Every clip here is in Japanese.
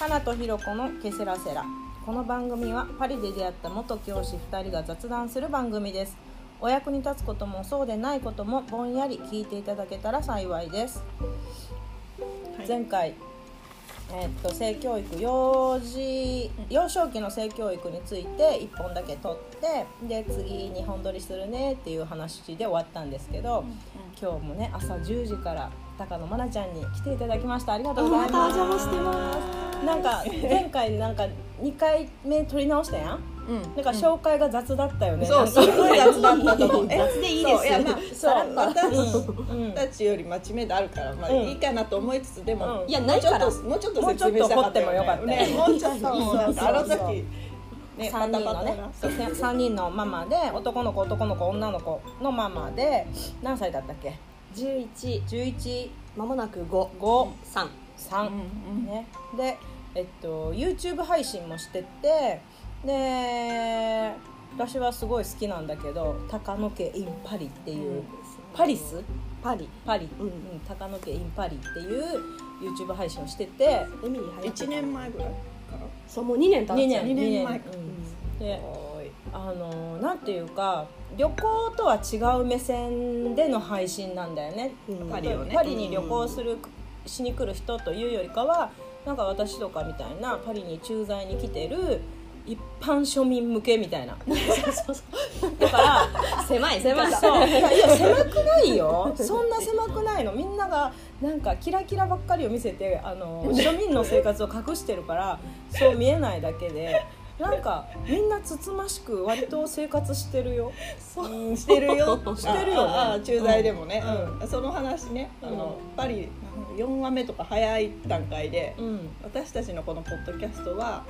花とひろ子のケセラセラ。この番組はパリで出会った元教師2人が雑談する番組です。お役に立つこともそうでないこともぼんやり聞いていただけたら幸いです、はい。前回えーっと性教育幼児幼少期の性教育について1本だけ取ってで次2本撮りするねっていう話で終わったんですけど、今日もね朝10時から高野愛菜ちゃんに来ていただきました。ありがとうございます。またお邪魔してますなんか前回なんか2回目撮り直したやん？うん。なんか紹介が雑だったよね、そう、すごい雑だったと思う。え？雑でいいです。そう。いや、まあ、そう、私うん。たちより真面目であるから、まあ、うん。いいかなと思いつつ、でも。うん。いやないから。もうちょっと、もうちょっと説明したかったよもうちょっと掘ってもよかったよね、もうちょっと、そうあの時。ね、3人のね。そう。3人のママで男の子男の子女の子のママで何歳だったっけ？11 11まもなく5 5 3 3、うんうんね、で、えっと、YouTube 配信もしててで私はすごい好きなんだけど「高野家 in パリ」っていう、パリス？パリ。パリ、うん。高野家 in パリっていう YouTube 配信をしててエミリー一年前ぐらいかそうもう2年経っ2年ちゃう。二年。前うん。かであのなんていうか旅行とは違う目線での配信なんだよね、うん。パリをね。パリに旅行する、しに来る人というよりかはなんか私とかみたいなパリに駐在に来てる一般庶民向けみたいな。だから狭い狭い。そう。い。やいや狭くないよ。そんな狭くないの。みんながなんかキラキラばっかりを見せてあの 庶民の生活を隠してるからそう見えないだけで。なんかみんなつつましく割と生活してるよ。う。んしてるよ。してるよね。ああ駐在でもね、ううん。その話ね。あの、うパリ4話目とか早い段階で、うん。私たちのこのポッドキャストは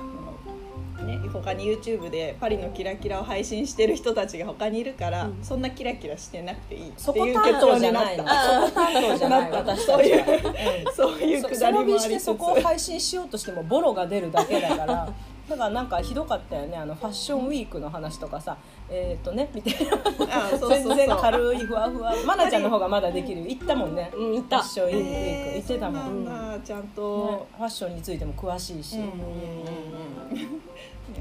ね、他に YouTube でパリのキラキラを配信してる人たちが他にいるから、うん。そんなキラキラしてなくていいっていう結論になったそこ担当じゃない 私たそういうちはうん。そういうそくだりもありつつ。してそこを配信しようとしてもボロが出るだけだからだからなんかひどかったよね。あのファッションウィークの話とかさえっ、とねみたいな。あそうそうそう。全然軽いふわふわ。まなちゃんの方がまだできるよ。行ったもんね。うん行った。ファッションウィーク。えー行ってたもん、そうなんだちゃんねと、ファッションについても詳しいし、うんうんうん。うん。ね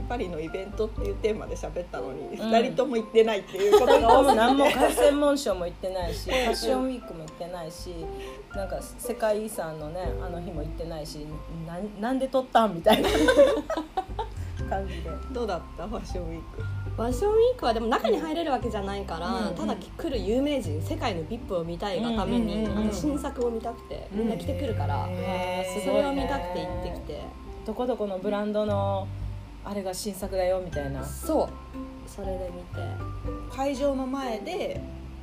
パリのイベントっていうテーマで喋ったのに、うん。二人とも行ってないっていうことが多すぎて何も凱旋門賞も行ってないし ファッションウィークも行ってないしなんか世界遺産のねあの日も行ってないしなんなんで撮ったん？みたいな感じで。どうだった？ファッションウィーク。ファッションウィークはでも中に入れるわけじゃないから、うん。ただ来る有名人世界の VIP を見たいがために、うんうんうん。新作を見たくてみんな来てくるから、それを見たくて行ってきて。どこどこのブランドのあれが新作だよみたいな。そう。それで見て。会場の前で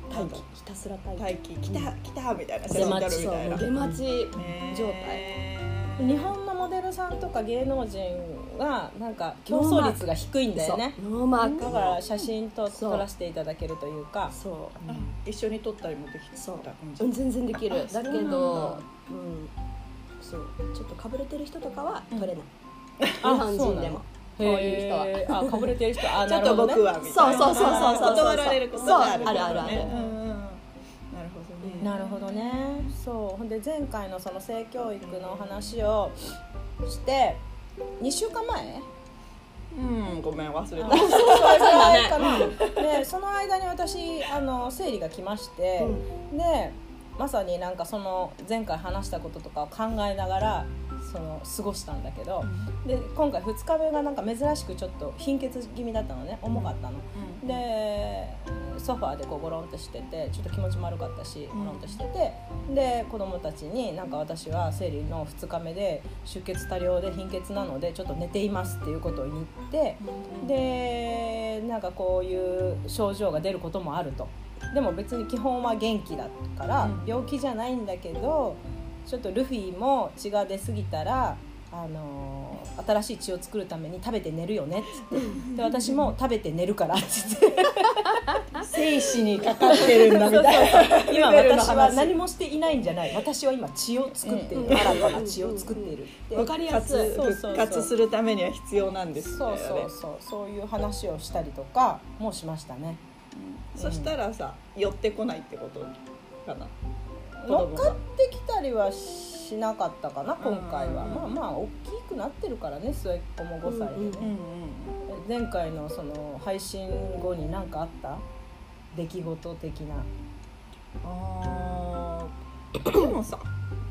待機。ひたすら待機。待機。来た来たみたいな出待ち。そう出待ちね状態。日本のモデルさんとか芸能人はなんか競争率が低いんだよね。ノーマーク。だから写真と撮らせていただけるというか。そう。あ一緒に撮ったりもできたそう。全然できる。あだけそうなんだ。どうん。そう。ちょっとかぶれてる人とかは取れない、あ日本人でも。こういう人は。あかぶれてる人？あ ちょっと僕はみたいな。そうそうそうそうそう。断られることがあるそうあるあるある。なるほどね。そう。ほんで前回のその性教育の話をして2週間前？うんごめん忘れた。それぐらいかなでその間に私あの生理が来まして、でまさになんかその前回話したこととかを考えながらその過ごしたんだけど、で今回2日目がなんか珍しくちょっと貧血気味だったのね重かったの、でソファーでこうゴロンとしててちょっと気持ちも悪かったしゴロンとしててで子供たちになんか私は生理の2日目で出血多量で貧血なのでちょっと寝ていますっていうことを言ってでなんかこういう症状が出ることもあると。でも別に基本は元気だからうん。病気じゃないんだけどちょっとルフィも血が出過ぎたらあのー新しい血を作るために食べて寝るよねっつって。で私も食べて寝るからっつって生死にかかってるんだみたいな。今私は話。何もしていないんじゃない。私は今血を作っている、うん。新たな血を作っている。ってわかりやすい復活するためには必要なんですそうそうそう。そういう話をしたりとかもしましたね。そしたらさ寄ってこないってことかな乗っかってきたりはししなかったかな今回は、うんまあまあ大きくなってるからね末っ子も5歳でね、うんうんうんうん。前回のその配信後に何かあった出来事的な。あー。でもさ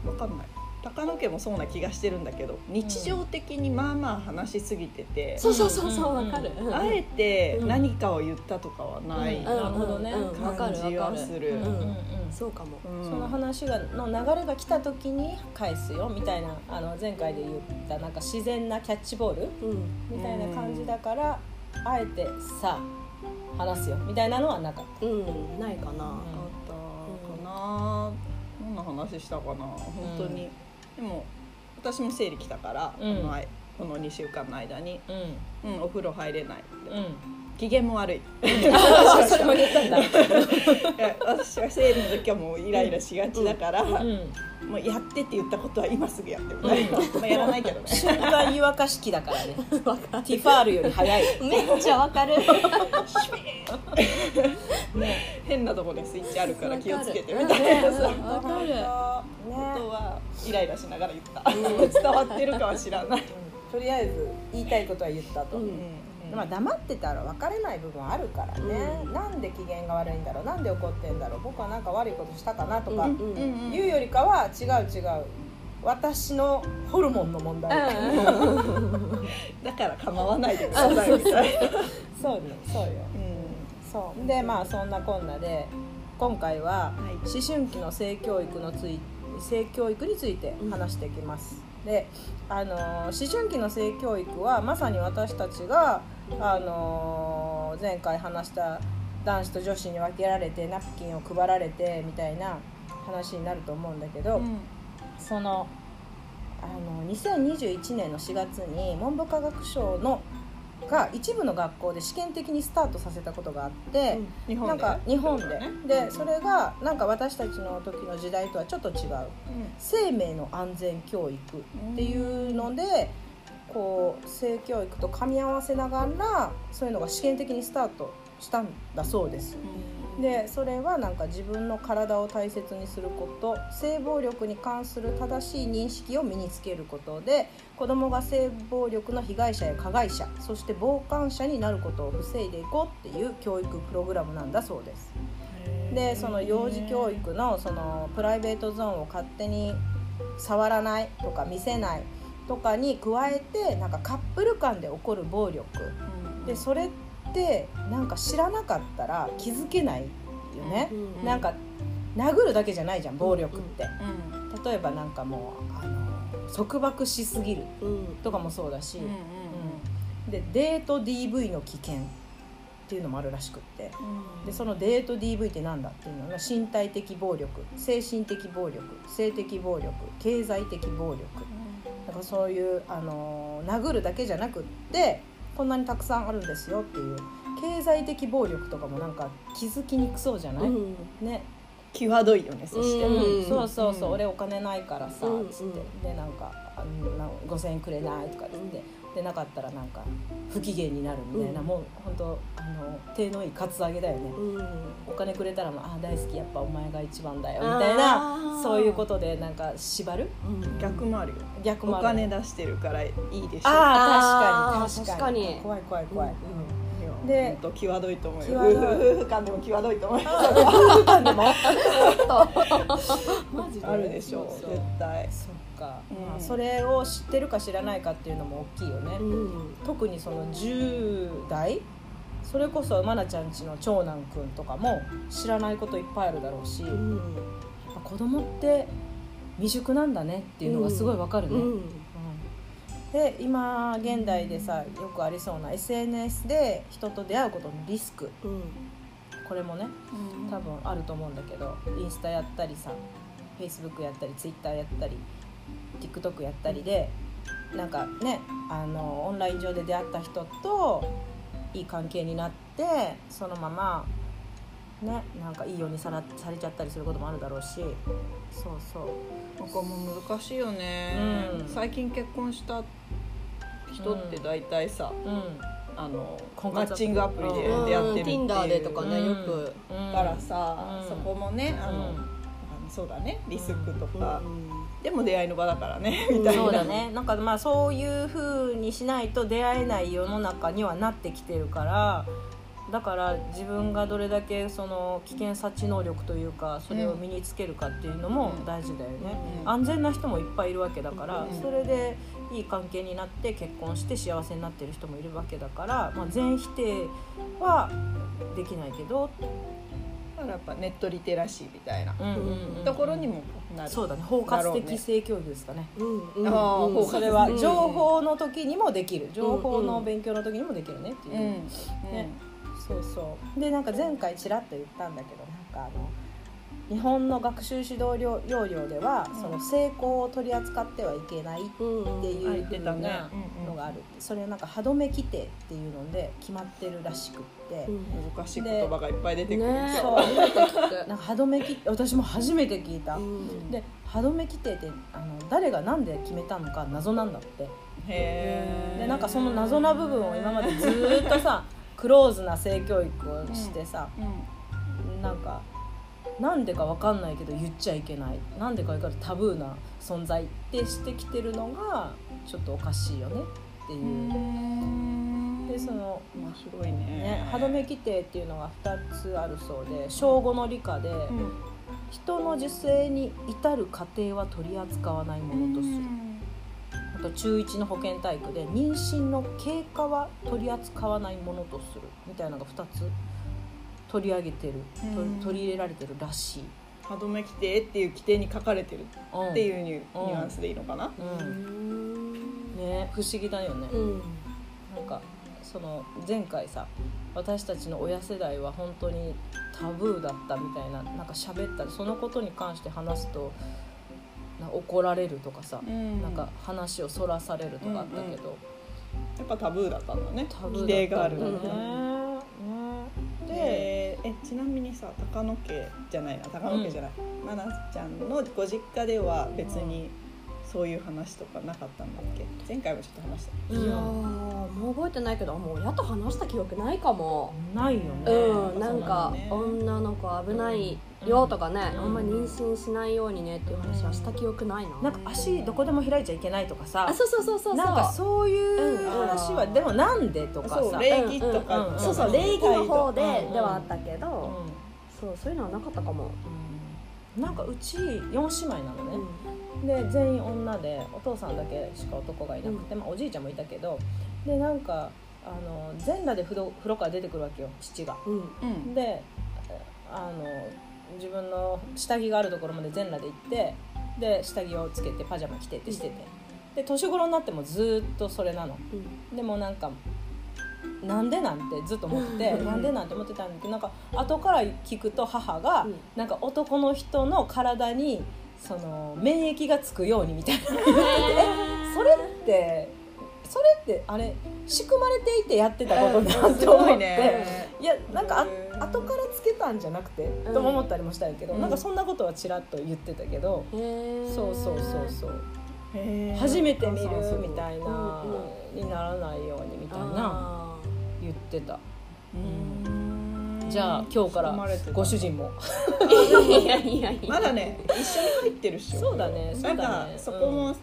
わかんない。高野家もそうな気がしてるんだけど日常的にまあまあ話しすぎてて、そうそうそうそううん。わかる。あえて何かを言ったとかはない。うん。感なるほどね。うん。わかるじはする。うん。うんそうかも。うん。その話がの流れが来た時に返すよみたいなあの前回で言ったなんか自然なキャッチボールうん。みたいな感じだから、あえてさあ話すよみたいなのはなかっうん。ないかな。あったかな、何の話したかな。本当に、でも私も生理来たから、うん。あいこの2週間の間に、たうん。うん、お風呂入れないうん。機嫌も悪い。あそれも言ったんだ。いや私は生理の時はもうイライラしがちだから、うん。もうやってって言ったことは今すぐやってみたいな、まあやらないけどね。瞬間湯沸かし器だからね。ティファールより早い。めっちゃわかる。変なところにスイッチあるから気をつけてみたいなさ、うんわかる。ね。ことは。イライラしながら言った。伝わってるかは知らない、とりあえず言いたいことは言ったと、うん。まあ、黙ってたら分かれない部分あるからね、うん。なんで機嫌が悪いんだろうなんで怒ってんだろう。僕はなんか悪いことしたかなとか言うよりかは違う違う私のホルモンの問題、だから構わないでくださいみたいな、そうねそう。よ。うん。そう。でまあそんなこんなで今回ははい。思春期の性教育のつい性教育について話していきます、であのー思春期の性教育はまさに私たちが、あのー前回話した男子と女子に分けられてナプキンを配られてみたいな話になると思うんだけど、そのあの2021年の4月に文部科学省のが一部の学校で試験的にスタートさせたことがあって、日本で？なんか日本で、ね。でそれがなんか私たちの時の時代とはちょっと違う。生命の安全教育っていうのでこう性教育と噛み合わせながらそういうのが試験的にスタートしたんだそうです。でそれはなんか自分の体を大切にすること性暴力に関する正しい認識を身につけることで子どもが性暴力の被害者や加害者そして傍観者になることを防いでいこうっていう教育プログラムなんだそうです。でその幼児教育のそのプライベートゾーンを勝手に触らないとか見せないとかに加えてなんかカップル間で起こる暴力。でそれってなんか知らなかったら気づけないよね、うんなんか殴るだけじゃないじゃん暴力って、うん例えばなんかもうあの束縛しすぎるうん。とかもそうだし、うんうんうん。でデート DV の危険っていうのもあるらしくって。でそのデート DV ってなんだっていうのが身体的暴力精神的暴力性的暴力経済的暴力。なんかそういう、あのー殴るだけじゃなくってこんなにたくさんあるんですよっていう経済的暴力とかもなんか気づきにくそうじゃない、うん。ね、際どいよねそして、うん。そうそうそう、うん。俺お金ないからさうんつって。でなんかあのな5,000円くれないとか言って、でなかったらなんか不機嫌になるみたいな、うん。もう本当あの手のいいカツアゲだよね、うん。お金くれたらもうあ大好きやっぱお前が一番だよみたいなそういうことでなんか縛る。うん。逆もあるよ。お逆もある。金出してるからいいでしょ。ああ確かに。怖い怖い怖い、うんでで本当際どいと思うよ。夫婦間でも際どいと思うよ。でも？マジであるでしょそう絶対。そっか、うん。まあ、それを知ってるか知らないかっていうのも大きいよね、うん。特にその10代それこそ愛菜ちゃんちの長男くんとかも知らないこといっぱいあるだろうし、やっうんぱ子供って未熟なんだねっていうのがすごいわかるね、うん。うん。で今現代でさよくありそうな SNS で人と出会うことのリスク。うん。これもね多分あると思うんだけどインスタやったりさ Facebook やったり Twitter やったり TikTok やったりでなんかねあのオンライン上で出会った人といい関係になってそのままねなんかいいようにさらされちゃったりすることもあるだろうしそうそう。ここも難しいよね、うん。最近結婚した人って大体さ、うん。あの婚活マッチングアプリでうん。出会ってるっていう、Tinder でとかねうん。よく。うんだからさ、うん。そこもねあの、うん。あそうだねリスクとか、うんでも出会いの場だからねみたいな。そうだね。なんかまあそういうふうにしないと出会えない世の中にはなってきてるからだから自分がどれだけその危険察知能力というかそれを身につけるかっていうのも大事だよね、うん。安全な人もいっぱいいるわけだから、うん。それでいい関係になって結婚して幸せになってる人もいるわけだから、まあ、全否定はできないけど、だからやっぱネットリテラシーみたいなところにもなる、そうだね。包括的性教育ですかね。それは情報の時にもできる。情報の勉強の時にもできるねっていう、うん。ね。そうそう。でなんか前回ちらっと言ったんだけどなんかあの日本の学習指導要要領では、うん。その成功を取り扱ってはいけないっていうあ言ってたねなうんうんのがあるそれはなんか歯止め規定っていうので決まってるらしくって、うん難しい言葉がいっぱい出てくる。ねそう。んか歯止め規定私も初めて聞いた、うん。で歯止め規定ってあの誰が何で決めたのか謎なんだって。へえ。でなんかその謎な部分を今までずーっとさクローズな性教育をしてさ、うん。なんかなんでかわかんないけど言っちゃいけない。なんでかわかるタブーな存在ってしてきてるのがちょっとおかしいよねっていう。でその面白いね。ね、歯止め規定っていうのが2つあるそうで小5の理科で、うん。人の受精に至る過程は取り扱わないものとする、あと中1の保健体育で妊娠の経過は取り扱わないものとする。みたいなのが2つ取り上げてる、取り入れられてるらしい、歯止め規定っていう規定に書かれてるうん。っていうニュ,、アンスでいいのかな、ううん。んね不思議だよね、うん。なんかその前回さ私たちの親世代は本当にタブーだったみたいななんか喋ったりそのことに関して話すと怒られるとかさ、うん。なんか話をそらされるとかあったけど、やっぱタブーだったんだね。タブーだった規定があるんね。だね。ねで、でえちなみにさ高野家じゃないな。高野家じゃない、まなちゃんのご実家では別にそういう話とかなかったんだっけ？前回もちょっと話した。いやーもう覚えてないけどもう親と話した記憶ないかも。ないよね。うんなんか女の子危ないよとかね、うん。あんま妊娠しないようにねっていう話はした記憶ないな、なんか足どこでも開いちゃいけないとかさ。あ、そうそうそうそうそう。なんかそういう話は、うん。でもなんでとかそうさ、礼儀とうんうんかうん。そうそう礼儀の方でうんではあったけど、うん。そうそういうのはなかったかも、うん。なんかうち4姉妹なのね、で全員女でお父さんだけしか男がいなくて、まあ、おじいちゃんもいたけどでなんかあの全裸で風呂風呂から出てくるわけよ父が。うん。うん。であの自分の下着があるところまで全裸で行ってで下着をつけてパジャマ着てってしてて。で年頃になってもずっとそれなの。でもなんかなんでなんてずっと思っててうん。なんでなんて思ってたんだけどなんか後から聞くと母がうん。なんか男の人の体にその免疫がつくようにみたいなそれってそれってあれ仕組まれていてやってたことだすと思って、ごいね。いやなんかあ後からつけたんじゃなくて、うん。とも思ったりもしたんやけど、うん。なんかそんなことはちらっと言ってたけど、へー。そうそうそうそう。初めて見るみたいな、うんにならないようにみたいなあ言ってた。うんじゃあ今日からご主人も。ーいやいやいや。まだね一緒に入ってるっしょ。そうだねそうだね。なんかそこも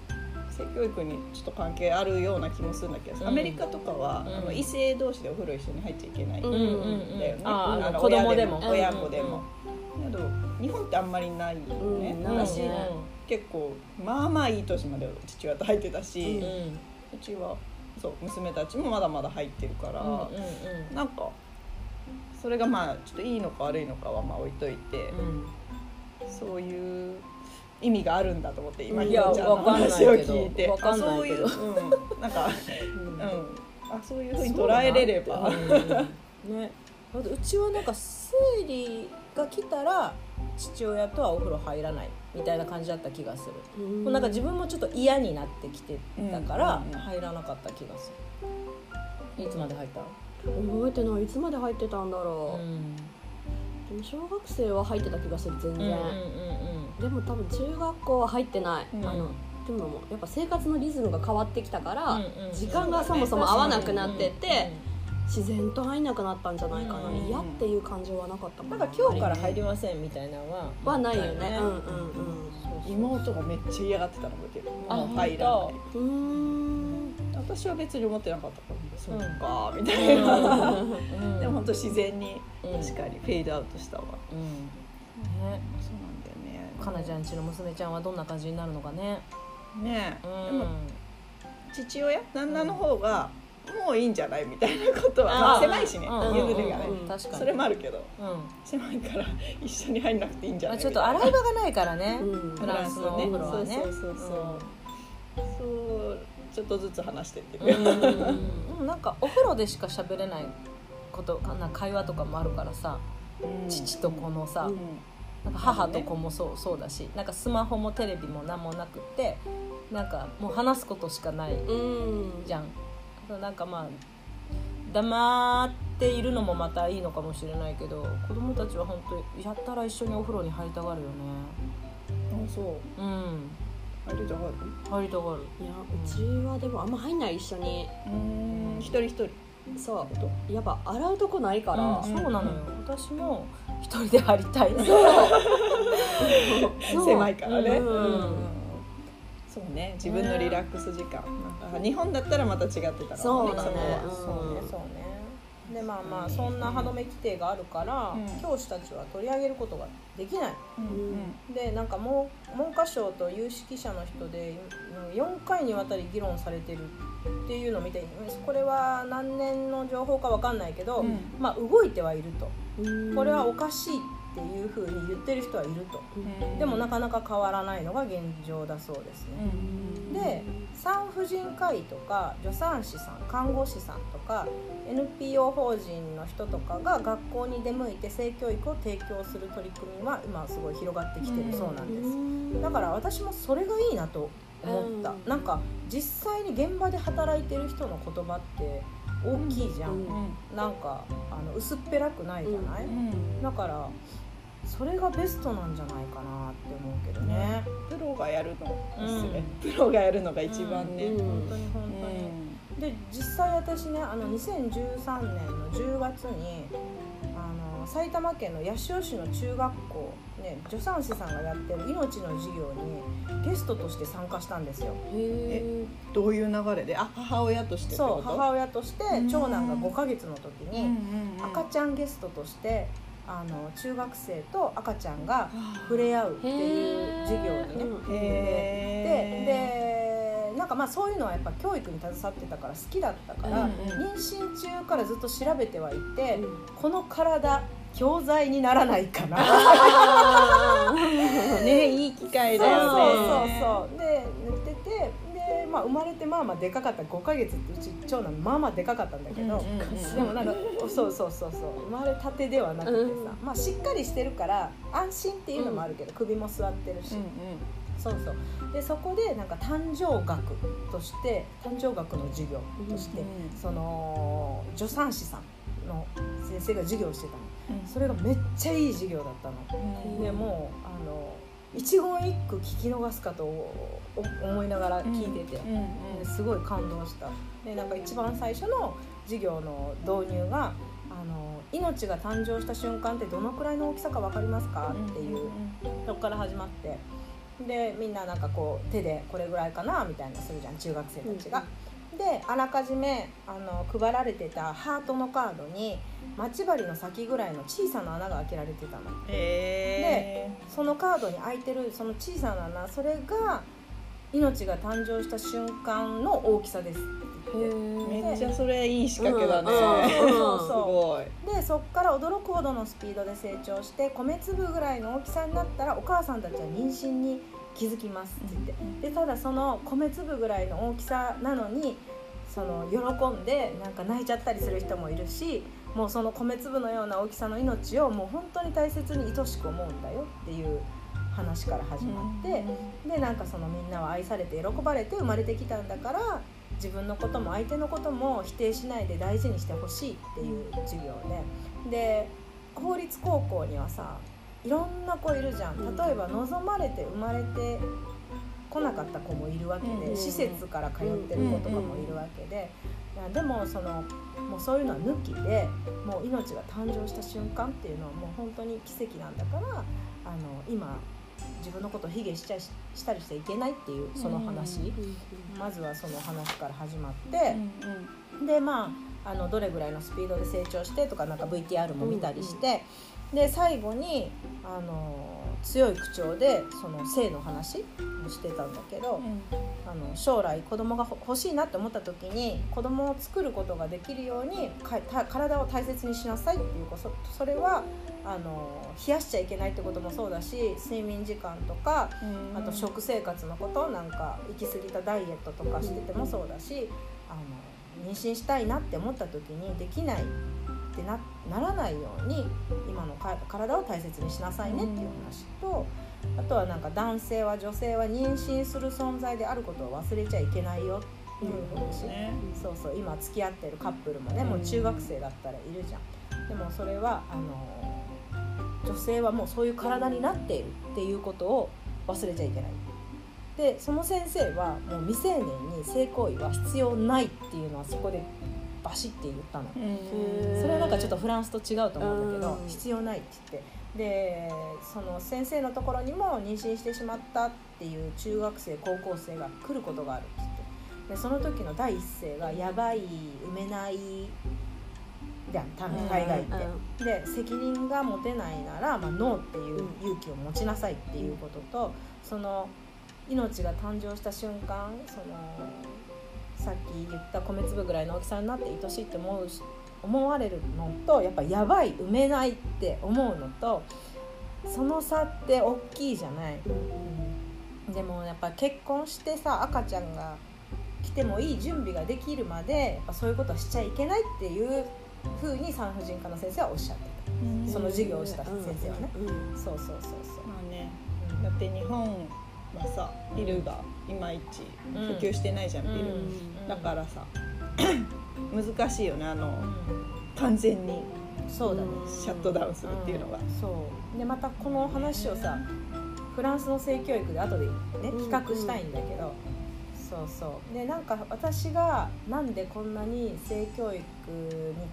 性教育にちょっと関係あるような気もするんだけど、うん。アメリカとかは、うん。あの異性同士でお風呂一緒に入っちゃいけない、う。んうんうんうん。だよね子供でも。親子でうんも、けど日本ってあんまりないよね、うん私、うん結構まあまあいい年まで父親と入ってたし、うんううんちはそう娘たちもまだまだ入ってるから、うんうん。なんかそれがまあちょっといいのか悪いのかはまあ置いといて、うん。そういう意味があるんだと思って今いひやろちゃんのわかんない話をけど聞いて。わかんないけど。あそういう、うん、なんか、うん。うん、あそういうふうに捉えれれば、そうね。うちはなんか生理が来たら父親とはお風呂入らないみたいな感じだった気がする、うん。もうなんか自分もちょっと嫌になってきてたから入らなかった気がする。いつまで入った？覚えてない。いつまで入ってたんだうろう、ん。でも小学生は入ってた気がする全然、うんうんでも多分中学校は入ってない、うん。あのでもやっぱ生活のリズムが変わってきたから、うんうん時間がそもそも合わなくなってて、自然と入んなくなったんじゃないかな、うん嫌っていう感情はなかったもん。なんか今日から入りませんみたいなのははないよね。だうんうん妹がめっちゃ嫌がってたの覚えてるあもう入らない本うん私は別に思ってなかったからそううん。かみたいな、うん。でも本当自然にうん。確かにフェードアウトしたわ、うん。ね。そうなんだよね。かなちゃんちの娘ちゃんはどんな感じになるのかね。ね。うえ、でもん父親？旦那の方がもういいんじゃないみたいなことは、狭いしねうん湯船がね、うん確かに。それもあるけど。うん。狭いから一緒に入んなくていいんじゃない？まあちょっと洗い場がないからねうん。フランスのお風呂はね。そうそうそうそうちょっとずつ話してってる、う。んうん。でもなんかお風呂でしか喋れないことな会話とかもあるからさうん。父と子のさ、うん。なんか母と子もそうそうだしなんかスマホもテレビも何もなくってなんかもう話すことしかないうん。じゃん。なんかまあ黙っているのもまたいいのかもしれないけど子供たちは本当やったら一緒にお風呂に入りたがるよね。あそう。うん入りたがる？入りたがる。いやうちはでもあんま入んない一緒に。うん。一人一人。そうやっぱ洗うとこないから、うんそうなのよ。私も一人で入りたい。そう。狭いからね、うん。そうね。自分のリラックス時間、なんか日本だったらまた違ってたからね。そうだね。そうねそうねでまあまあそんな歯止め規定があるから、うん。教師たちは取り上げることができない。うんでなんか文文科省と有識者の人でうん4回にわたり議論されてるっていうのを見てこれは何年の情報かわかんないけど、うん。まあ動いてはいると。うんこれはおかしいっていうふうに言ってる人はいると。うんでもなかなか変わらないのが現状だそうですね。で産婦人科医とか助産師さん看護師さんとか NPO 法人の人とかが学校に出向いて性教育を提供する取り組みは今すごい広がってきてるそうなんです。だから私もそれがいいなと思った、うん。なんか実際に現場で働いてる人の言葉って大きいじゃん、うんなんかあの薄っぺらくないじゃない、だからそれがベストなんじゃないかなって思うけどね、プロがやるのですね、プロがやるのが一番ね、うん本当に本当に、で実際私ねあの2013年の10月にあの埼玉県の八潮市の中学校、ね、助産師さんがやってる命の授業にゲストとして参加したんですよ。へどういう流れで？あ母親としてそう母親としてうん。長男が5ヶ月の時にうんうんうん。赤ちゃんゲストとしてあの中学生と赤ちゃんが触れ合うっていう授業にねうんでへでなんかまあそういうのはやっぱ教育に携わってたから好きだったから、うんうん。妊娠中からずっと調べてはいて、この体教材にならないかな。ー。ねいい機会そうだそうよね。そうそうで塗っててで、まあ、生まれてまあまあでかかった5ヶ月ってうち長男まあまあでかかったんだけど、でもなんかそうそうそうそう生まれたてではなくてさ、うんまあしっかりしてるから安心っていうのもあるけど、首も座ってるし、そうそう。でそこでなんか誕生学として誕生学の授業として、うんその助産師さんの先生が授業をしてたの。うん。それがめっちゃいい授業だったの。うん。でもうあの一言一句聞き逃すかとお思いながら聞いてて、すごい感動した。でなんか一番最初の授業の導入があの命が誕生した瞬間ってどのくらいの大きさか分かりますか？っていうそこから始まって。でみんななんかこう手でこれぐらいかなみたいなするじゃん中学生たちが。であらかじめあの配られてたハートのカードに待ち針の先ぐらいの小さな穴が開けられてたの。へそのカードに開いてるその小さな穴それが命が誕生した瞬間の大きさです。めっちゃそれいい仕掛けだね。うんそうそうすそう。ごい。でそっから驚くほどのスピードで成長して米粒ぐらいの大きさになったらお母さんたちは妊娠に気づきますって言って。でただその米粒ぐらいの大きさなのにその喜んでなんか泣いちゃったりする人もいるしもうその米粒のような大きさの命をもう本当に大切に愛しく思うんだよっていう話から始まって、でなんかそのみんなは愛されて喜ばれて生まれてきたんだから自分のことも相手のことも否定しないで大事にしてほしいっていう授業で。で公立高校にはさいろんな子いるじゃん。例えば望まれて生まれて来なかった子もいるわけで、うん。施設から通ってる子とかもいるわけで、でもそのもうそういうのは抜きでもう命が誕生した瞬間っていうのはもう本当に奇跡なんだからあの今自分のことを卑下しちゃいしたりしちゃいけないっていうその話、まずはその話から始まって。でまああのどれぐらいのスピードで成長してとかなんか VTR も見たりして、で最後にあの強い口調でその性の話をしてたんだけど、あの将来子供がほ欲しいなって思った時に子供を作ることができるように体を大切にしなさいっていうことそそれはあの冷やしちゃいけないってこともそうだし睡眠時間とかあと食生活のことなんか行き過ぎたダイエットとかしててもそうだしあの妊娠したいなって思った時にできないってなならないように今のか体を大切にしなさいねっていう話とあとはなんか男性は女性は妊娠する存在であることを忘れちゃいけないよっていう話、ねそうそう今付き合ってるカップルもねもう中学生だったらいるじゃん。でもそれはあの女性はもうそういう体になっているっていうことを忘れちゃいけない。でその先生はもう未成年に性行為は必要ないっていうのはそこでバシッて言ったの。それはなんかちょっとフランスと違うと思うんだけどうん。必要ないって言って。でその先生のところにも妊娠してしまったっていう中学生高校生が来ることがあるって言って。でその時の第一声が「やばい埋めない」じゃん多分大概って。で責任が持てないなら、まあ、ノーっていう勇気を持ちなさいっていうこととその命が誕生した瞬間そのさっき言った米粒ぐらいの大きさになって愛しいって思うし思われるのとやっぱやばい埋めないって思うのとその差って大きいじゃない。でもやっぱ結婚してさ赤ちゃんが来てもいい準備ができるまでやっぱそういうことはしちゃいけないっていうふうに産婦人科の先生はおっしゃってた。その授業をした先生はね。そうそうそうそう。まあね。うんだって日本はさビルがいまいち普及してないじゃん、ビル、うん。だからさ 難しいよねあのうん。完全に。そうだね。シャットダウンするっていうのが、ん。そう。でまたこの話をさフランスの性教育で後でね比較したいんだけど、そうそう。でなんか私がなんでこんなに性教育に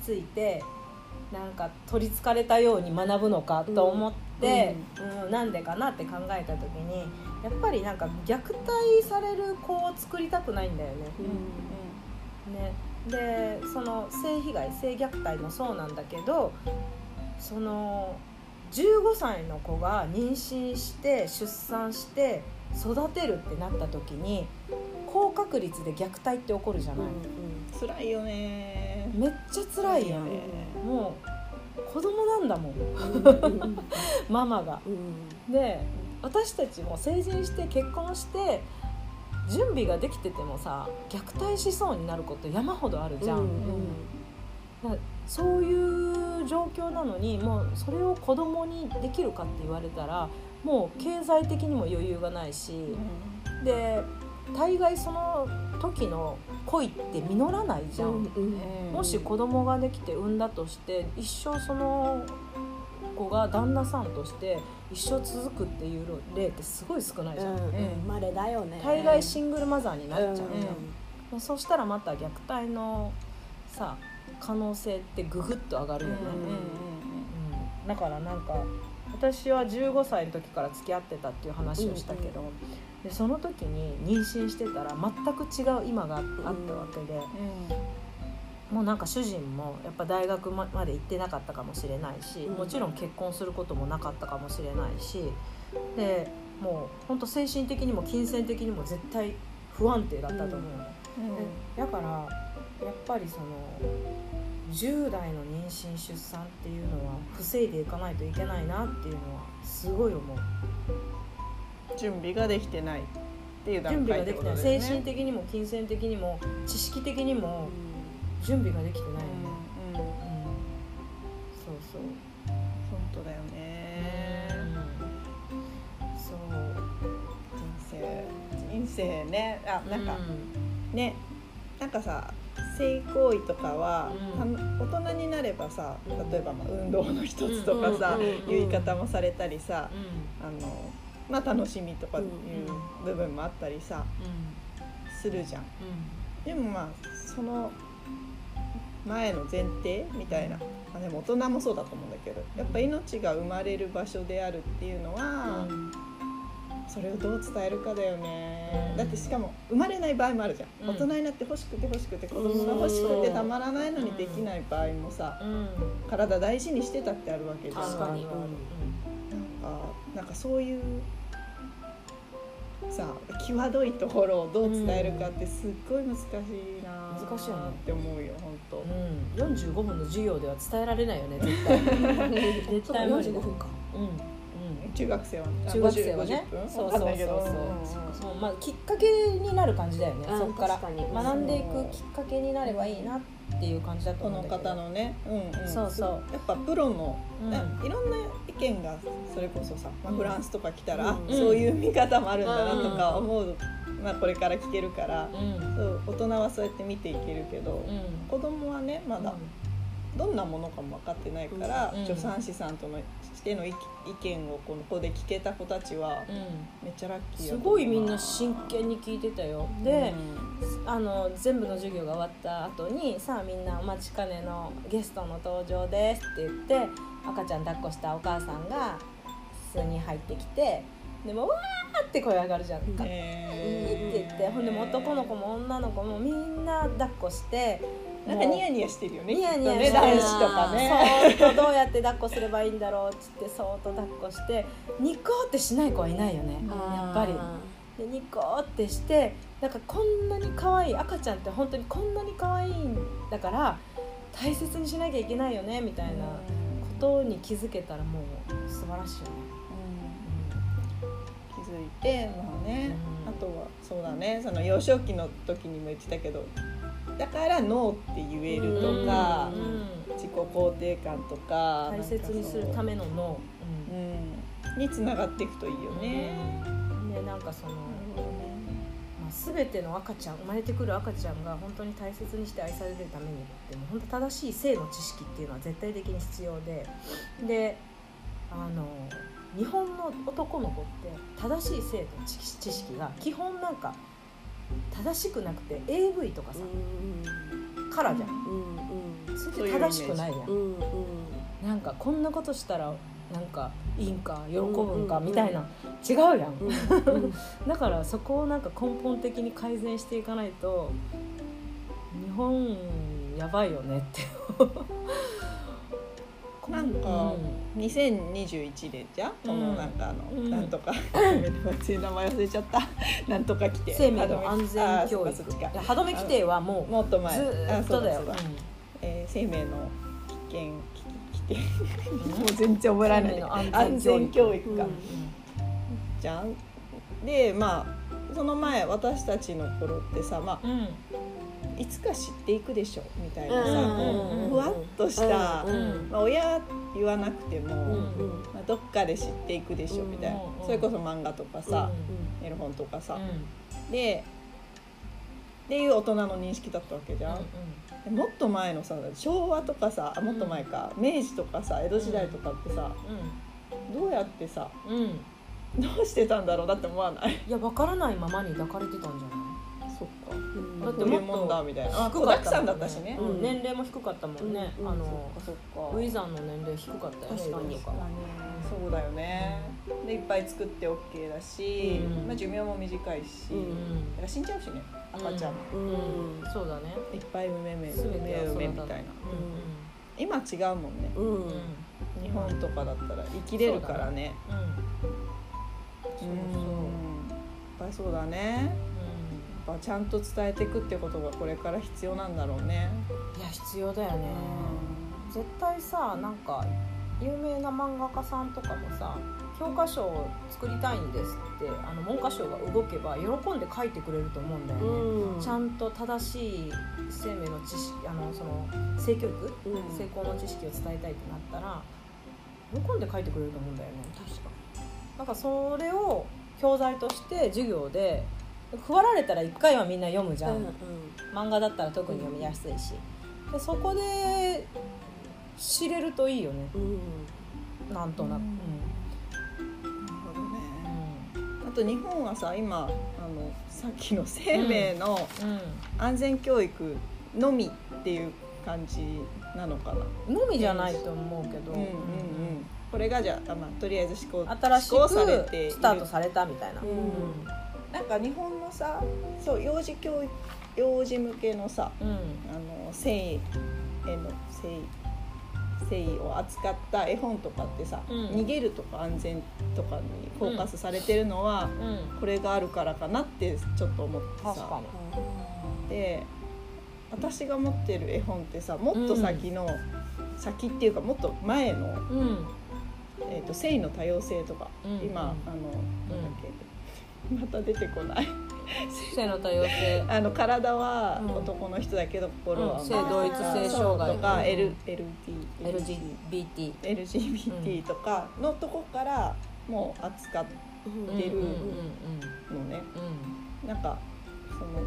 ついてなんか取りつかれたように学ぶのかと思って、うん。なんでかなって考えた時にやっぱりなんか虐待される子を作りたくないんだよね。ね、でその性被害性虐待もそうなんだけどその15歳の子が妊娠して出産して育てるってなった時に高確率で虐待って起こるじゃない、辛いよね。めっちゃ辛いよね。ねもう子供なんだもん。ママが。で私たちも成人して結婚して準備ができててもさ虐待しそうになること山ほどあるじゃん、だからそういう状況なのにもうそれを子供にできるかって言われたらもう経済的にも余裕がないしで大概その時の恋って実らないじゃん、もし子供ができて産んだとして一生その子が旦那さんとして一生続くっていう例ってすごい少ないじゃん、まれだよね。大概シングルマザーになっちゃう。じゃん、うん。そしたらまた虐待のさ可能性ってググッと上がるよね、うんだからなんか私は15歳の時から付き合ってたっていう話をしたけど、でその時に妊娠してたら全く違う今があったわけで、もうなんか主人もやっぱ大学まで行ってなかったかもしれないし、うん。もちろん結婚することもなかったかもしれないしでもう本当精神的にも金銭的にも絶対不安定だったと思う。の、でだからやっぱりその10代の妊娠出産っていうのは防いでいかないといけないなっていうのはすごい思う。準備ができてないっていう準備段階ってができてない、精神的にも金銭的にも知識的にも準備ができてない。よね、うんうん。うん、そうそう。本当だよね。そう。人生人生ね。あなんか、ね。なんかさ性行為とかは、うん。た大人になればさ例えばまあ運動の一つとかさ、言い方もされたりさ、うあのまあ楽しみとかいう部分もあったりさするじゃん。でもまあその前の前提みたいな、まあ、でも大人もそうだと思うんだけどやっぱ命が生まれる場所であるっていうのは、それをどう伝えるかだよね、だってしかも生まれない場合もあるじゃん、大人になって欲しくて欲しくて子供が欲しくてたまらないのにできない場合もさ、体大事にしてたってあるわけじゃん。確かに、なんかなんかそういうさ際どいところをどう伝えるかってすっごい難しいな難しいよね。って思うよ本当。うん、45分の授業では伝えられないよね絶対。絶対無理45分か。うんうん中学生は中学生はね。50分？そうそうそうそう。そう。まあきっかけになる感じだよね。うんそこから学んでいくきっかけになればいいなっていう感じだとこの思うんだけど。方のね、うんうん、そうそう。やっぱプロの、うん。いろんな意見がそれこそさ、まあ、うん。フランスとか来たら、うんそういう見方もあるんだなとか思う、まあ、これから聞けるから、うん。そう大人はそうやって見ていけるけど、うん。子供はねまだどんなものかも分かってないから、うん。助産師さんとのしての意意見をこの子で聞けた子たちはうん。めっちゃラッキーす。ごいみんな真剣に聞いてたよ。で、うん。あの全部の授業が終わった後にさあみんなお待ちかねのゲストの登場ですって言って赤ちゃん抱っこしたお母さんが室に入ってきてでもうわーって声上がるじゃん。か、えって言ってほんでも男の子も女の子もみんな抱っこしてなんかニヤニヤしてるよねニヤニヤね男子とかね。そーっとどうやって抱っこすればいいんだろうっつってそーっと抱っこしてニコってしない子はいないよねやっぱり。でニコってしてなんかこんなに可愛い赤ちゃんって本当にこんなに可愛いんだから大切にしなきゃいけないよねみたいなことに気づけたらもう素晴らしいよね、気づいてまあね、うん。あとはそうだね。その幼少期の時にも言ってたけどだからノーって言えるとか、うん自己肯定感とか大切にするための脳、うん。につながっていくといいよね。うん、でなんかその、まあ、全ての赤ちゃん生まれてくる赤ちゃんが本当に大切にして愛されるためにでも本当正しい性の知識っていうのは絶対的に必要で。であの日本の男の子って正しい性の知知識が基本なんか正しくなくて AV とかさ、からじゃん。それって正しくないじゃん。なんかこんなことしたらなんかいいんか喜ぶんかみたいな、違うやん、だからそこをなんか根本的に改善していかないと日本やばいよねってなんか2021年じゃん、このなんかあの、なんとか。ごめんね私名前忘れちゃった。なんとか来て。生命の安全教育。歯止め規定はもうもっと前。ずーっとだよ。うそうえー生命の危険危険もう全然覚えられない。安安全全教育。教育か、じゃん。でまあその前私たちの頃ってさ、まあ、うんうんいつか知っていくでしょみたいなさ、うんこうふわっとした、うんまあ、親言わなくても、うんまあ、どっかで知っていくでしょみたいな、うんそれこそ漫画とかさ、エロ本とかさ、でっていう大人の認識だったわけじゃん、でもっと前のさ昭和とかさあもっと前か、明治とかさ江戸時代とかってさ、どうやってさうん。うんどうしてたんだろうだって思わない？いや分からないままに抱かれてたんじゃない？そっか。だってもんだみたいな低かっただくさんだったしね、うん年齢も低かったもんね、うんあのそっかウィザーの年齢低かったよね確かに。そうだよね。でいっぱい作って OK だし、うん。まあ、寿命も短いし、うん。だから死んじゃうしね赤ちゃんも、うん、うん、そうだね。いっぱい産めめ全ては産めみたいな。う今違うもんね。うん。日本とかだったら生きれるからね。そううん。そうやっぱりそうだねやっぱちゃんと伝えていくってことがこれから必要なんだろうね、いや必要だよね。絶対さなんか有名な漫画家さんとかもさ教科書を作りたいんですってあの文科省が動けば喜んで書いてくれると思うんだよね、うん。ちゃんと正しい生命の知識あのその性教育、うん。成功の知識を伝えたいってなったら喜んで書いてくれると思うんだよね。確かなんかそれを教材として授業で配られたら1回はみん。な読むじゃん、うん。漫画だったら特に読みやすいしでそこで知れるといいよねうん。なん。となく、うん。なるほどねあと日本はさ今あのさっきの生命の安全教育のみっていう感じなのかな、のみじゃないと思うけど、うん。うん。うん、これがじゃあ、まあ、とりあえず試行新しくされてスタートされたみたいな、うん。なん。か日本のさそう幼児教育幼児向けのさ、うん、あの繊維への繊維繊維を扱った絵本とかってさ、うん、逃げるとか安全とかにフォーカスされてるのは、うん、これがあるからかなってちょっと思ってさ。で私が持ってる絵本ってさもっと先の、うん、先っていうかもっと前の、えーと、繊維の多様性とか、今あの、なんだっけまた出てこない性の多様性。あの体は男の人だけど心は、性同一性障害。とか、L LGBT LGBT とかのとこからもう扱ってるのね、なんかその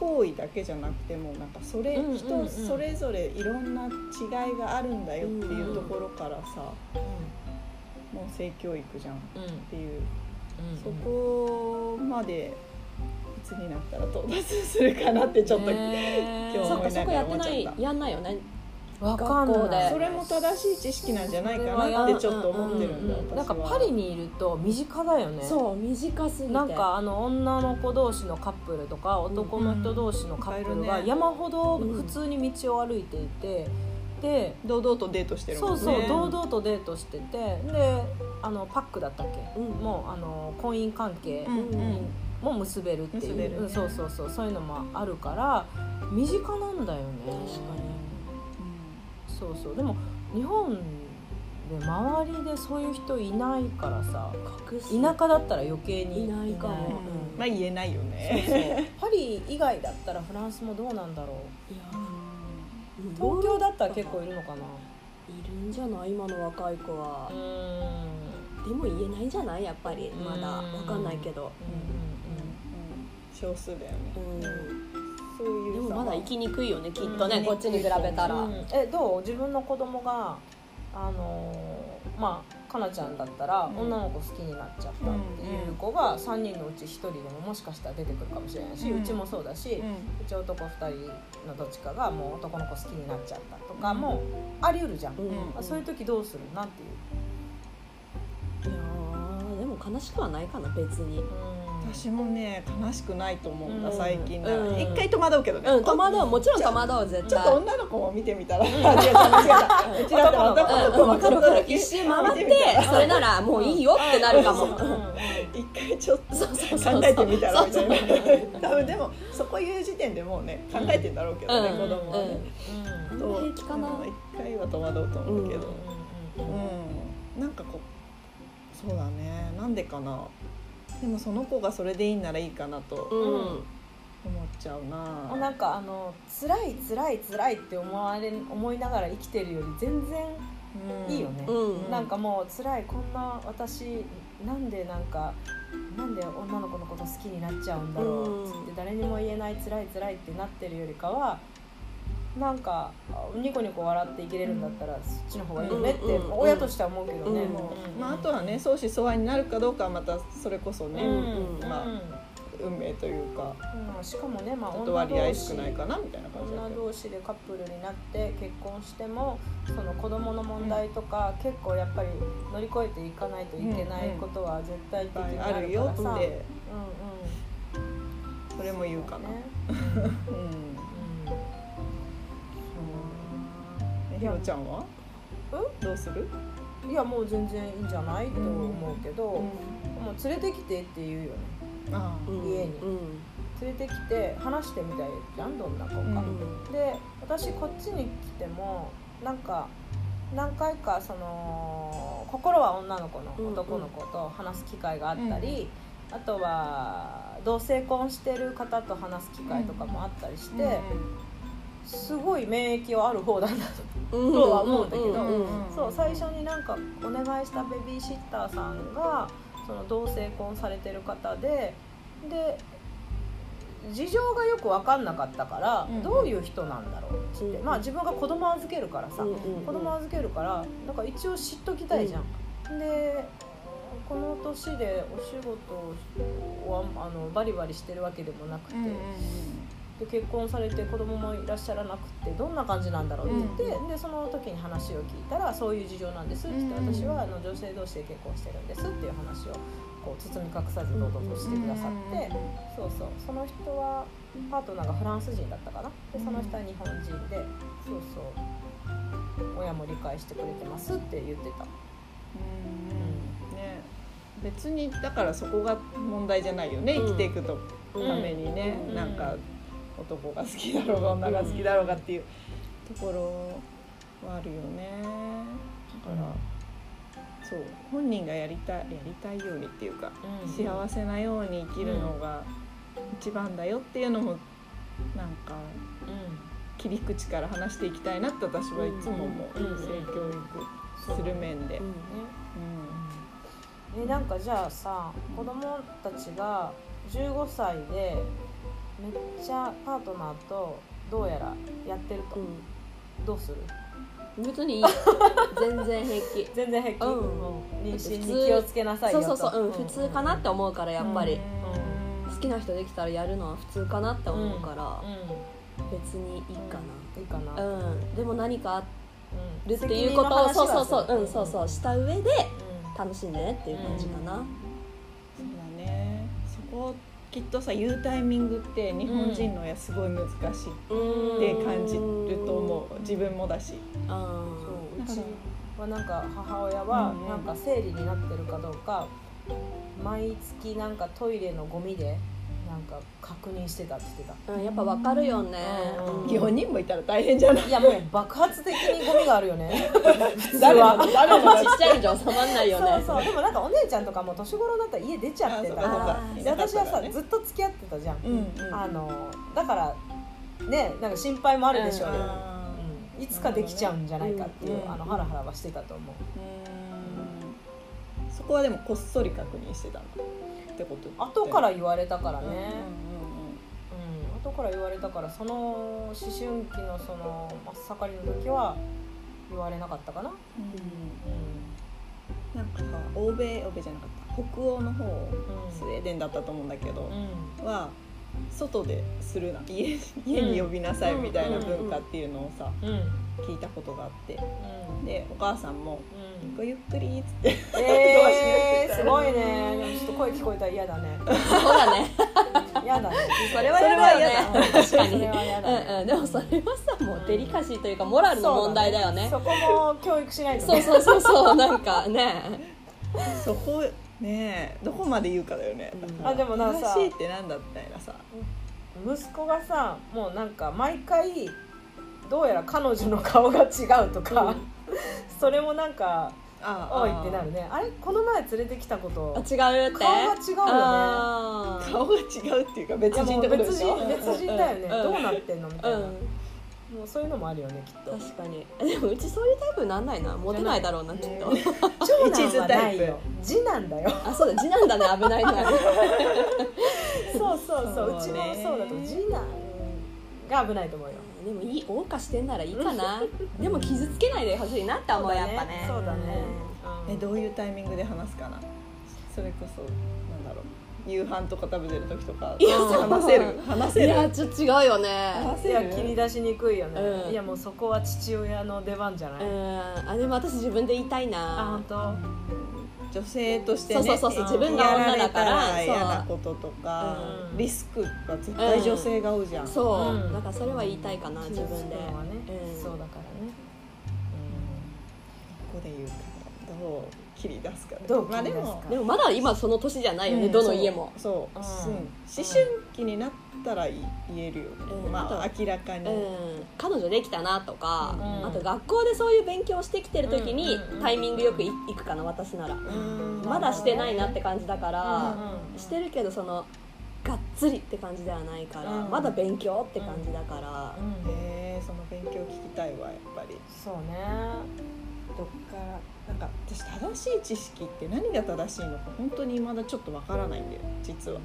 行為だけじゃなくてもなんかそれ、人それぞれいろんな違いがあるんだよっていうところからさ、もう性教育じゃんっていうそこまでいつになったら到達するかなってちょっと、今日思いながら思っちゃった。やんないよね。わかんない。それも正しい知識なんじゃないかなってちょっと思ってるんだ、うんうん、なんかパリにいると身近だよね。そう短すぎて。なんかあの女の子同士のカップルとか男の人同士のカップルが山ほど普通に道を歩いていて、で堂々とデートしてるもんね。そうそう堂々とデートしててであのパックだったっけ、うん、もうあの婚姻関係も結べるっていう、ね、うん、そうそうそう。そういうのもあるから身近なんだよね。確かに、そうそう。でも日本で周りでそういう人いないからさ田舎だったら余計に。いないかも、うん、まあ言えないよね。パリ以外だったらフランスもどうなんだろう。いや東京だったら結構いるのかな。いるんじゃない？今の若い子はでも言えないんじゃない？やっぱり。まだ分かんないけど。少数だよねそういうでもまだ生きにくいよねきっとね。こっちに比べたらえどう自分の子供があのまあかなちゃん。だったら女の子好きになっちゃったっていう子が3人のうち1人でももしかしたら出てくるかもしれないし、うちもそうだし、うち男2人のどっちかがもう男の子好きになっちゃったとかもあり得るじゃん、そういう時どうするなん。ていう悲しくはないかな別に。私もね悲しくないと思うん。だ、最近なら、一回戸惑うけどね、戸惑う。もちろん戸惑う絶対。ちょっと女の子も見てみたら、うちだったら男の子。一周回ってそれならもういいよってなるかも。一回ちょっと考えてみたらみたいな。多分でもそこいう時点でもうね考えてんだろうけどね、子供はね、どう平気かな。一回は戸惑うと思うけど。うん。なんかこうそうだね。なんでかな。でもその子がそれでいいならいいかなと思っちゃうな、うん、なんかあの辛い辛い辛いって思われ思いながら生きてるより全然いいよね、うん、なんかもう辛いこんな私なんでなんかなんで女の子のこと好きになっちゃうんだろうって誰にも言えない辛い辛いってなってるよりかはなんかニコニコ笑っていけれるんだったら、そっちの方がいいよねって、親としては思うけどね、まあ、あとはね相思相愛になるかどうかはまたそれこそね、まあ、運命というか、うん、しかもね、まあ、女割合少ないかなみたいな感じ女同士でカップルになって結婚してもその子供の問題とか、結構やっぱり乗り越えていかないといけないことは絶対的にあるからさ、うん。うん、それも言うかな。ね、うんひろちゃんは？どうする？いやもう全然いいんじゃないと思うけど、もう連れてきてって言うよね。家に、連れてきて話してみたいじゃんどんな子か、で私こっちに来てもなんか何回かその心は女の子の男の子と話す機会があったり、あとは同性婚してる方と話す機会とかもあったりして、すごい免疫はある方なんだとは思うんだけどそう最初になんかお願いしたベビーシッターさんがその同性婚されてる方でで事情がよく分かんなかったから、どういう人なんだろうっつって、まあ自分が子供預けるからさ、子供預けるからなんか一応知っときたいじゃん。でこの年でお仕事をあのバリバリしてるわけでもなくて、で結婚されて子供もいらっしゃらなくてどんな感じなんだろうって言って、でその時に話を聞いたらそういう事情なんですって言って、私はあの女性同士で結婚してるんですっていう話をこう包み隠さず堂々としてくださって、そうそう。その人はパートナーがフランス人だったかな？でその人は日本人でそうそう。親も理解してくれてますって言ってた。うん。ね。別にだからそこが問題じゃないよね、生きていくとためにね、うん。なんか男が好きだろうが女が好きだろうがっていうところはあるよね。だから、そう本人がやりたいやりたいようにっていうか、うん。幸せなように生きるのが一番だよっていうのもなんか切り口から話していきたいなって私はいつも思う、性教育する面で。うんね。えなんかじゃあさ子供たちが15歳でめっちゃパートナーとどうやらやってると、どうする？別にいい。全然平気。全然平気、うん。妊娠に気をつけなさいよと。そうそうそう、うん、普通かなって思うからやっぱり、うん。好きな人できたらやるのは普通かなってうん思うから、う別にいいかんいいかな、なうん、でも何かあうんるっていうことをそうそうそうう。んそうう。そうした上でう楽しんでねっていう感じかな、そうだね。そこきっとさ言うタイミングって日本人の親すごい難しいうん。って感じると思う。自分もだし。うんそううちはなんか母親はなんか生理になってるかどうか毎月なんかトイレのゴミでなんか確認してたって言ってた。うん、やっぱわかるよね、うん。4人もいたら大変じゃない？いやもう爆発的にゴミがあるよね。誰は。の誰のちっちゃいのじゃ収まんないよね。そうそう。でもなんかお姉ちゃんとかも年頃だったら家出ちゃってたか。ら私はさねずっと付き合ってたじゃん、うんうんあのだからねなんか心配もあるでしょうよ、あうん。いつかできちゃうんじゃないかっていう、うんあのハラハラはしてたと思う、ーうん。そこはでもこっそり確認してたのってこと後から言われたからね、うんうんうんうん、後から言われたからその思春期のその真っ盛りの時は言われなかったかな、うん。うなんかさ欧米欧米じゃなかった。北欧の方んスウェーデンだったと思うんだけど、うん。は外でするな。家家に呼びなさいみたいな文化っていうのをさうん。うん聞いたことがあって。うん。でお母さんもうん「ごゆっくり」っつって。えー、すごいね。でもちょっと声聞こえたら嫌だね。そうだね。嫌だね。それは嫌だ。よねそれは嫌だ。確かに。ね。うんうん、でもそれはさもうデリカシーというかモラルの問題だよね。そこも教育しないとそうそうそうそうなんかね。そこねどこまで言うかだよね。うん。あでもなんかさ正しいってなんだみたいなさ。息子がさもうなんか毎回どうやら彼女の顔が違うとか、それもなんかあ多いってなるね。あれ？この前連れてきたこと。あ違うって。顔が違うよね。顔が違うっていうか別人ってことでしょ？人別人だよね、うん。どうなってんのみたいな、うん。もうそういうのもあるよねきっと。確かに。でもうちそういうタイプなんないな。モテないだろうなきっと。うん長男はないよ。次男だよ。あそうだ次男だね。危ないな。そうそうそう。うちもそうだと次男が危ないと思うよでもいい謳歌してんならいいかな。でも傷つけないでほしいなって思うやっぱね。そうだね。えどういうタイミングで話すかな？それこそなんだろう。夕飯とか食べてる時とかいや話せる？話いせる？やちょっと違うよね。い話せる？や切り出しにくいよね、うん。いやもうそこは父親の出番じゃない、うん。あでも私自分で言いたいあな本当女性としてねそうそうそうそう自分が女だから嫌なこととかうん。リスクは絶対女性が負うじゃん、そう、うん。なんかそれは言いたいかな自分で。ね、うん。そうだからね、ここで言うからどう？切り出すかどうでもでもまだ今その年じゃないよね、うん。どの家も。そう、思春期になったら言えるよ、うん。まああ明らかに、うん、彼女できたなとか、うん。あと学校でそういう勉強をしてきてる時にうん。タイミングよくい行くかな私なら、うん。まだしてないなって感じだから、うんしてるけどそのがっつりって感じではないから、うん。まだ勉強って感じだから、うん。へえその勉強聞きたいわやっぱり。そうね。どっからなんか私正しい知識って何が正しいのか本当にまだちょっとわからないんだよ実は、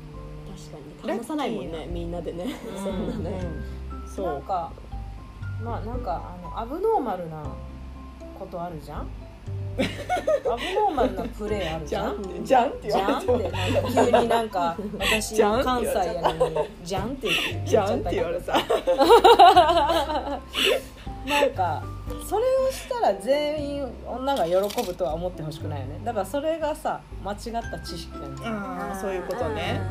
確かに。話さないもんねみんなでね、うん。そんなね、そう。なんかまあなんかあのアブノーマルなことあるじゃん？アブノーマルなプレーある じゃん？じゃん？ってじゃんってじ言われて急になんか私 じゃんって関西やのにじゃんってじゃんって言っちゃったけど言われた なんかそれをしたら全員女が喜ぶとは思ってほしくないよね。だからそれがさ間違った知識なんだよああそういうことね。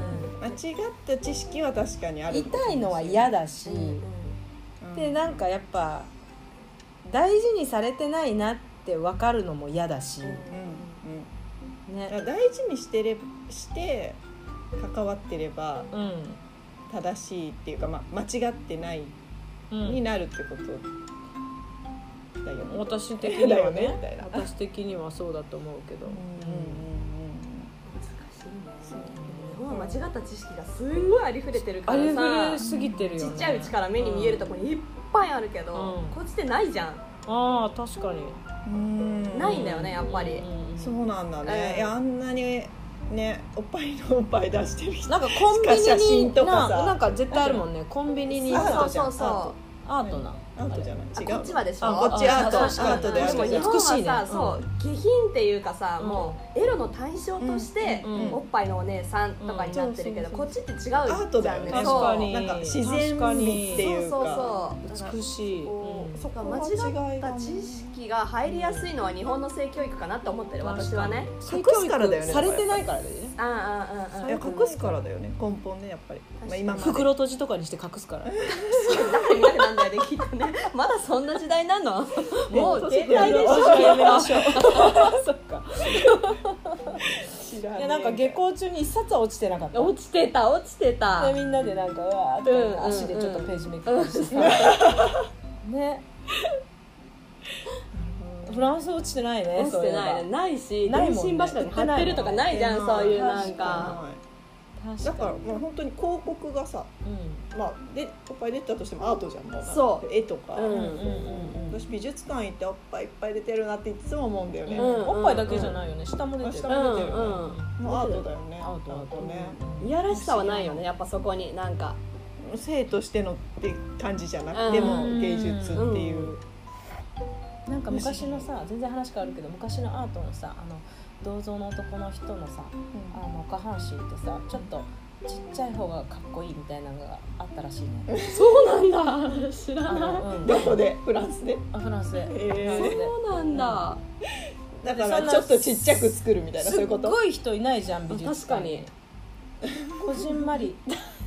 間違った知識は確かにある。痛いのは嫌だし、うん。でなんかやっぱ大事にされてないなって分かるのも嫌だし、うんうんね。大事にしてれして関わってればうん。正しいっていうか、まあ、間違ってないうん。になるってことだよね。私的にはだよねねみたいな。私的にはそうだと思うけど、うん難しいね。日本は間違った知識がすんごいありふれてるかありらさふれすぎてるよね。ちっちゃいうちから目に見えるところにいっぱいあるけど、うん。こっちってないじゃん。ああ確かに。うん。うんないんだよねやっぱり、うんそうなんだうん。ね。いやあんなにねおっぱいのおっぱい出してる人。なんかコンビ写ニに真とかさ。ななんか絶対あるもんね。コンビニにアートじゃんそうそうそう。アートなアートじゃない？違う？こっちはでしょ？あこっちアートアートで。ある日本はさ、そう下品っていうかさ、うん。もうエロの対象として、うん。おっぱいのお姉さんとかになってるけど、うん。こっちって違うじゃん。アートだよね。確かに。なんか自然美っていうか。そうそうそう。美しい、うんそっか間ここの違違った知識が入りやすいのは日本の性教育かなって思ってる私はね。隠すからだよねされてないからだよね。ああああ隠すからだよね根本ねやっぱり、まあ、今袋閉じとかにして隠すから。だから見なんだよねきっとね。まだそんな時代なの？もう携帯でしょやめましょう。そっか。いやなんか下校中に一冊は落ちてなかった。落ちてた落ちてた。でみんなでなんかうわーってうん足でちょっとページめくったりしてさ、ね。フランス落ちてないね落ちてないね。ないしないね。電信柱に貼ってるとかないじゃんそういうなんか。確だからにもう本当に広告がさうん。まあでおっぱい出たとしてもアートじゃんもう。そう。絵とか、うんうんうんうん。私美術館行っておっぱいいっぱい出てるなっていつも思うんだよね、うんうん。おっぱいだけじゃないよね。下も出てる。下も出てるよね、うんもうアートだよね。アートアートね。いやらしさはないよね。やっぱそこになんか性としてのって感じじゃなくてもうん。芸術っていう、なんか昔のさ全然話変わるけど昔のアートのさあの銅像の男の人のさあの下半身ってさちょっとちっちゃい方がかっこいいみたいなのがあったらしいね。そうなんだ。知らあないの、うん、どこで？フランスで？あフランスで、へー。そうなんだ。だからちょっとちっちゃく作るみたいなそういうこと？ごい人いないじゃん美術館確かに こじんまり。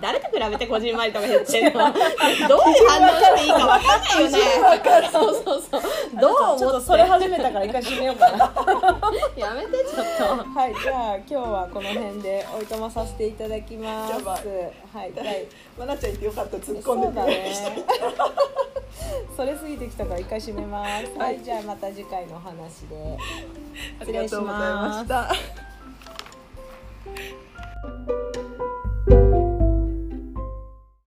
誰と比べてこじんまりとか言ってんの？どういう反応していいか分かんないよね。そうそうそうどうちょっ思ってとそれ始めたから一回閉めようかな。やめてちょっと。はいじゃあ今日はこの辺でおいとまさせていただきます。はい。はいまなちゃん言ってよかった突っ込そんでくれ。るうだね。それ過ぎてきたから一回閉めます。はいじゃあまた次回のお話で。ありがとうございましたうん。